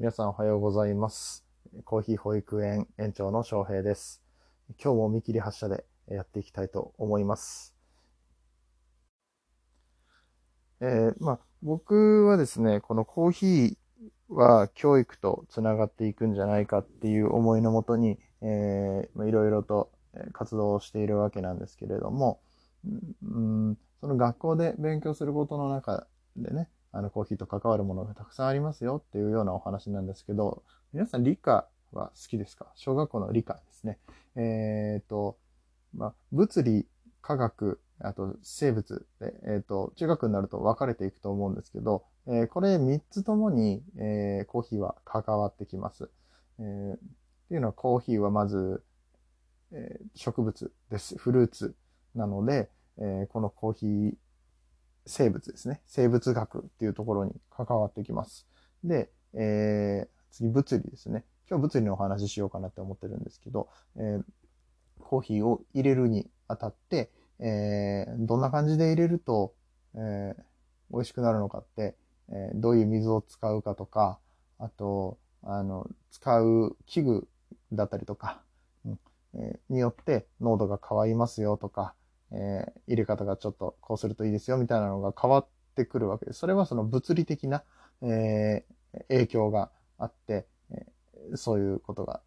皆さんおはようございます。コーヒー保育園園長の翔平です。今日も見切り発車でやっていきたいと思います。えーまあ、僕はですね、このコーヒーは教育とつながっていくんじゃないかっていう思いのもとに、えーいろいろと活動をしているわけなんですけれども、うん、その学校で勉強することの中でね、あのコーヒーと関わるものがたくさんありますよっていうようなお話なんですけど、皆さん理科は好きですか？小学校の理科ですね。えっ、と、まあ、物理、科学、あと生物で、えっ、と、中学になると分かれていくと思うんですけど、えーこれ3つともに、えコーヒーは関わってきます。えーっていうのはコーヒーはまず、え植物です。フルーツなので、えこのコーヒー生物ですね。生物学っていうところに関わってきます。で、えー次物理ですね。今日物理のお話ししようかなって思ってるんですけど、えーコーヒーを入れるにあたって、えーどんな感じで入れると、え美味しくなるのかって、えどういう水を使うかとか、あと、あの、使う器具だったりとか、うんえによって濃度が変わりますよとか、えー入れ方がちょっとこうするといいですよみたいなのが変わってくるわけです。それはその物理的な、えー影響があって、えーそういうことが、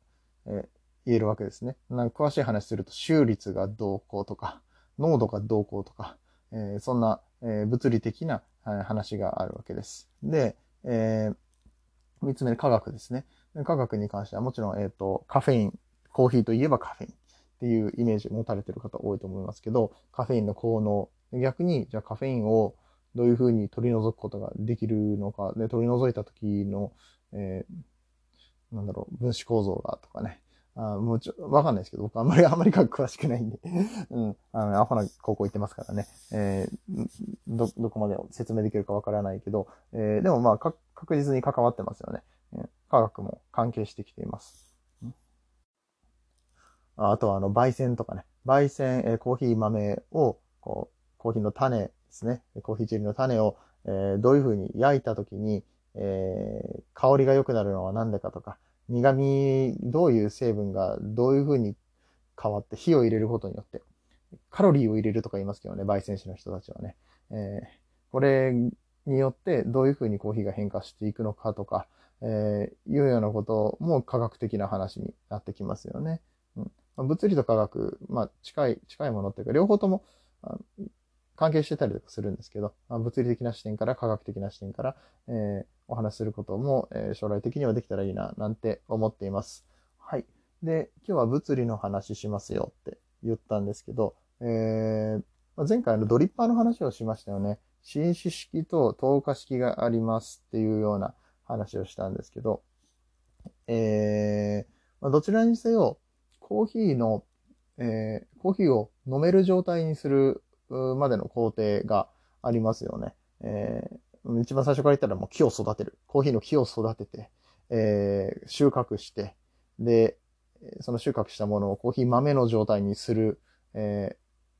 え言えるわけですね。なんか詳しい話すると収率がどうこうとか、濃度がどうこうとか、えそんな、え物理的なはい話があるわけです。で、えー三つ目、科学ですね。科学に関してはもちろん、えっ、と、カフェイン、コーヒーといえばカフェインっていうイメージを持たれてる方多いと思いますけど、カフェインの効能、逆に、じゃあカフェインをどういうふうに取り除くことができるのか、で、取り除いた時の、えーなんだろう、分子構造がとかね。あもうちょ、わかんないですけど、僕あんまり、あんまり詳しくないんで、うん、あの、アホな高校行ってますからね、えーど、どこまで説明できるかわからないけど、えーでもまあ、確実に関わってますよね。科学も関係してきています。あとは、あの、焙煎とかね。焙煎、えーコーヒー豆を、こう、コーヒーの種ですね。コーヒーチェリーの種を、えーどういうふうに焼いたときに、えー香りが良くなるのは何でかとか、苦味、どういう成分がどういうふうに変わって火を入れることによって、カロリーを入れるとか言いますけどね、焙煎士の人たちはね。えーこれによってどういうふうにコーヒーが変化していくのかとか、えーいうようなことも科学的な話になってきますよね。うんまあ物理と科学、まあ近い、近いものっていうか、両方とも関係してたりとかするんですけど、まあ物理的な視点から科学的な視点から、えーお話しすることも、えー将来的にはできたらいいな、なんて思っています。はい。で、今日は物理の話しますよって言ったんですけど、えーまあ前回のドリッパーの話をしましたよね。紳士式と透過式がありますっていうような話をしたんですけど、えーまあ、どちらにせよ、コーヒーの、えーコーヒーを飲める状態にするまでの工程がありますよね。えー一番最初から言ったらもう木を育てる。コーヒーの木を育てて、えー収穫して、で、その収穫したものをコーヒー豆の状態にする、え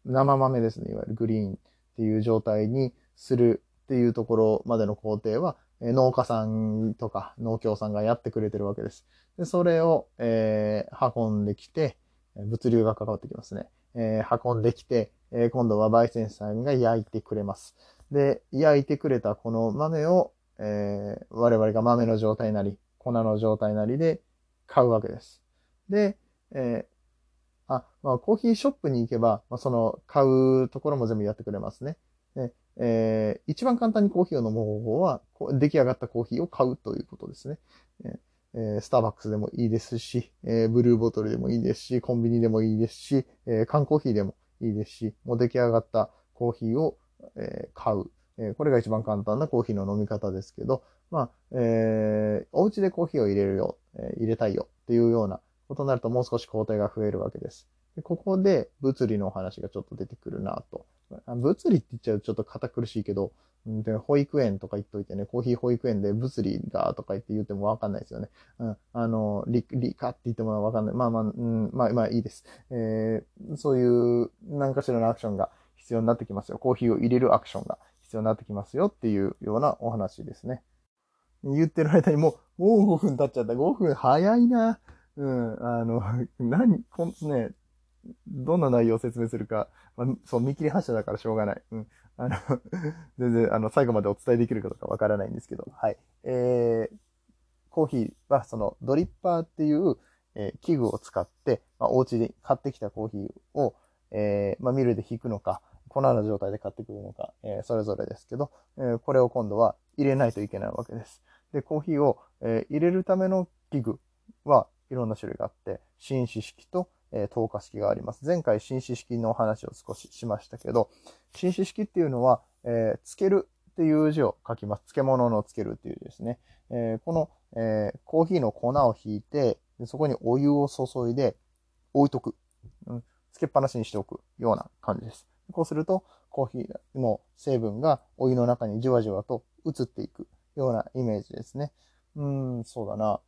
ー生豆ですね、いわゆるグリーンっていう状態にするっていうところまでの工程は、農家さんとか農協さんがやってくれてるわけです。で、それを、えー運んできて、物流が関わってきますね。えー運んできて、えー今度は焙煎さんが焼いてくれます。で、焼いてくれたこの豆を、えー我々が豆の状態なり、粉の状態なりで買うわけです。で、えーあ、まあ、コーヒーショップに行けば、まあ、その、買うところも全部やってくれますね。で、えー一番簡単にコーヒーを飲む方法は、出来上がったコーヒーを買うということですね。ええスターバックスでもいいですし、えーブルーボトルでもいいですし、コンビニでもいいですし、えー缶コーヒーでもいいですし、もう出来上がったコーヒーを、えー買う。えーこれが一番簡単なコーヒーの飲み方ですけど、まあ、えーお家でコーヒーを入れるよ、えー入れたいよっていうようなことになるともう少し工程が増えるわけです。でここで物理のお話がちょっと出てくるなと。あ物理って言っちゃうとちょっと堅苦しいけど、で保育園とか言っといてね、コーヒー保育園で物理がとか言って言ってもわかんないですよね。うん、あの、理、理科って言ってもわかんない。まあまあ、うん、まあまあいいです。えーそういう何かしらのアクションが必要になってきますよ。コーヒーを入れるアクションが必要になってきますよっていうようなお話ですね。言ってる間にもう、もう5分経っちゃった。5分早いな。うん、あの、何、こんね、どんな内容を説明するか、まあ、そう、見切り発車だからしょうがない。うん。あの、全然、あの、最後までお伝えできるかどうかわからないんですけど、はい。えー、コーヒーは、その、ドリッパーっていう、えー、器具を使って、まあ、お家で買ってきたコーヒーを、えー、まあ、ミルで引くのか、粉の状態で買ってくるのか、えー、それぞれですけど、えー、これを今度は入れないといけないわけです。で、コーヒーを、えー、入れるための器具はいろんな種類があって、紳士式と、え透過式があります。前回紳士式のお話を少ししましたけど、紳士式っていうのは、えー、つけるっていう字を書きます。漬物のつけるっていう字ですね。えー、この、えー、コーヒーの粉を引いて、そこにお湯を注いで置いとく。うん、つけっぱなしにしておくような感じです。こうすると、コーヒーの成分がお湯の中にじわじわと移っていくようなイメージですね。うん、そうだな。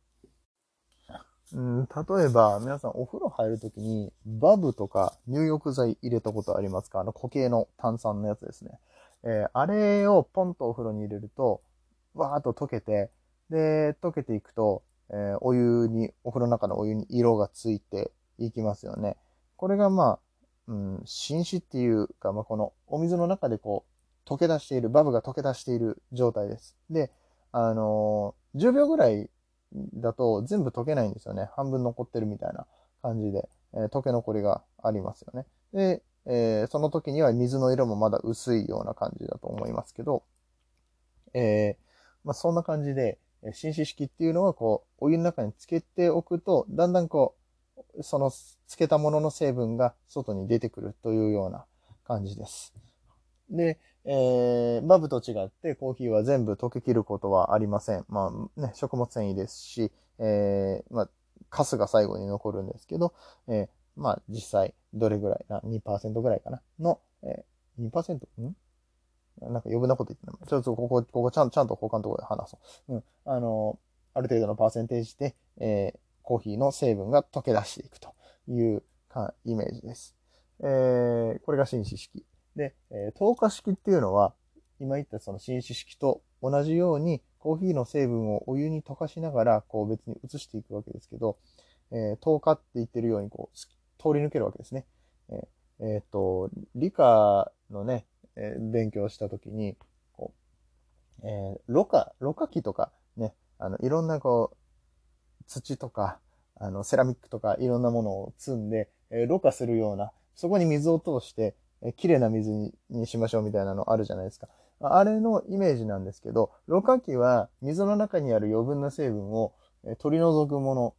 うん、例えば、皆さんお風呂入るときに、バブとか入浴剤入れたことありますか？あの固形の炭酸のやつですね。えー、あれをポンとお風呂に入れると、わーっと溶けて、で、溶けていくと、えー、お湯に、お風呂の中のお湯に色がついていきますよね。これがまあ、うん、浸死っていうか、まあ、このお水の中でこう、溶け出している、バブが溶け出している状態です。で、あのー、10秒ぐらいだと全部溶けないんですよね。半分残ってるみたいな感じで、えー、溶け残りがありますよね。で、えー、その時には水の色もまだ薄いような感じだと思いますけど、えー、まあ、そんな感じで、浸死式っていうのはこう、お湯の中につけておくと、だんだんこう、そのつけたものの成分が外に出てくるというような感じです。で、えー、バブと違ってコーヒーは全部溶けきることはありません。まあね、食物繊維ですし、えー、まあ、カスが最後に残るんですけど、えー、まあ実際どれぐらいな、2%ぐらいかな、の、えー、2%? ん？なんか余分なこと言ってない。ちょっとここ、ここちゃんちゃんと他のところで話そう。うん。あの、ある程度のパーセンテージで、えー、コーヒーの成分が溶け出していくというかイメージです。えー、これが紳士式。で、えー、透過式っていうのは、今言ったその紳士式と同じように、コーヒーの成分をお湯に溶かしながら、こう別に移していくわけですけど、えー、透過って言ってるように、こう、通り抜けるわけですね。えっ、えー、と、理科のね、えー、勉強したときに、こう、えー、ろ過、ろ過器とかね、あの、いろんなこう、土とか、あの、セラミックとかいろんなものを積んで、えー、ろ過するような、そこに水を通して、え綺麗な水にしましょうみたいなのあるじゃないですか。あれのイメージなんですけど、ろ過器は水の中にある余分な成分を取り除くもの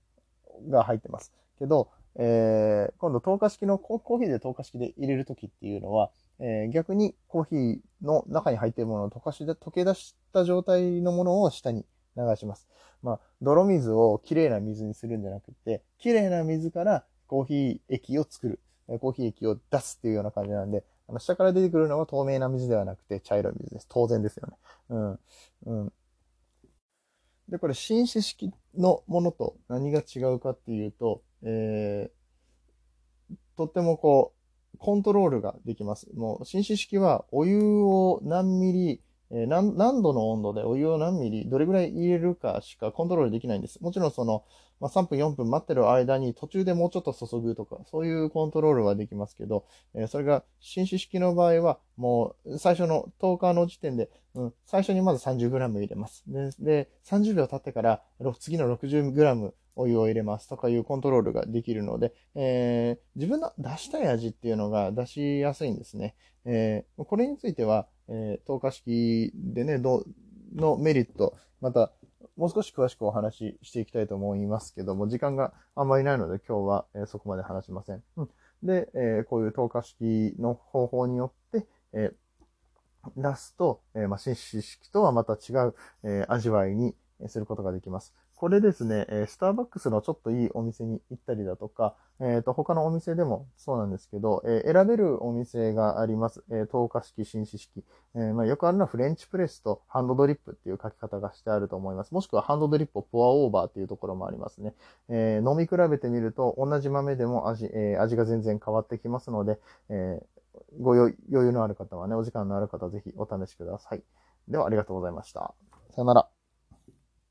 が入ってます。けど、えー、今度透過式の、コーヒーで透過式で入れるときっていうのは、えー、逆にコーヒーの中に入っているものを溶かしで、溶け出した状態のものを下に流します。まあ、泥水をきれいな水にするんじゃなくて、きれいな水からコーヒー液を作る。コーヒー液を出すっていうような感じなんで、あの、下から出てくるのは透明な水ではなくて茶色い水です。当然ですよね。うん。うん。で、これ、紳士式のものと何が違うかっていうと、えー、とってもこう、コントロールができます。もう、紳士式はお湯を何ミリえー、何、何度の温度でお湯を何ミリ、どれぐらい入れるかしかコントロールできないんです。もちろんその、まあ、3分4分待ってる間に途中でもうちょっと注ぐとか、そういうコントロールはできますけど、えー、それが紳士式の場合は、もう最初の10日の時点で、うん、最初にまず 30g 入れます。で、で30秒経ってから、次の 60g お湯を入れますとかいうコントロールができるので、えー、自分の出したい味っていうのが出しやすいんですね。えー、これについては、えー、透過式でね、ど、のメリット、また、もう少し詳しくお話ししていきたいと思いますけども、時間があんまりないので今日は、えー、そこまで話しません。うん、で、えー、こういう透過式の方法によって、えー、出すと、え、まあ、紳士式とはまた違う、え、味わいにすることができます。これですね、えスターバックスのちょっといいお店に行ったりだとか、えっ、ー、と、他のお店でもそうなんですけど、えー、選べるお店があります。えー、透過式、紳士式。えー、まあ、よくあるのはフレンチプレスとハンドドリップっていう書き方がしてあると思います。もしくはハンドドリップをポアオーバーっていうところもありますね。え飲み比べてみると、同じ豆でも味、え味が全然変わってきますので、えご余裕のある方はね、お時間のある方はぜひお試しください。では、ありがとうございました。さよなら。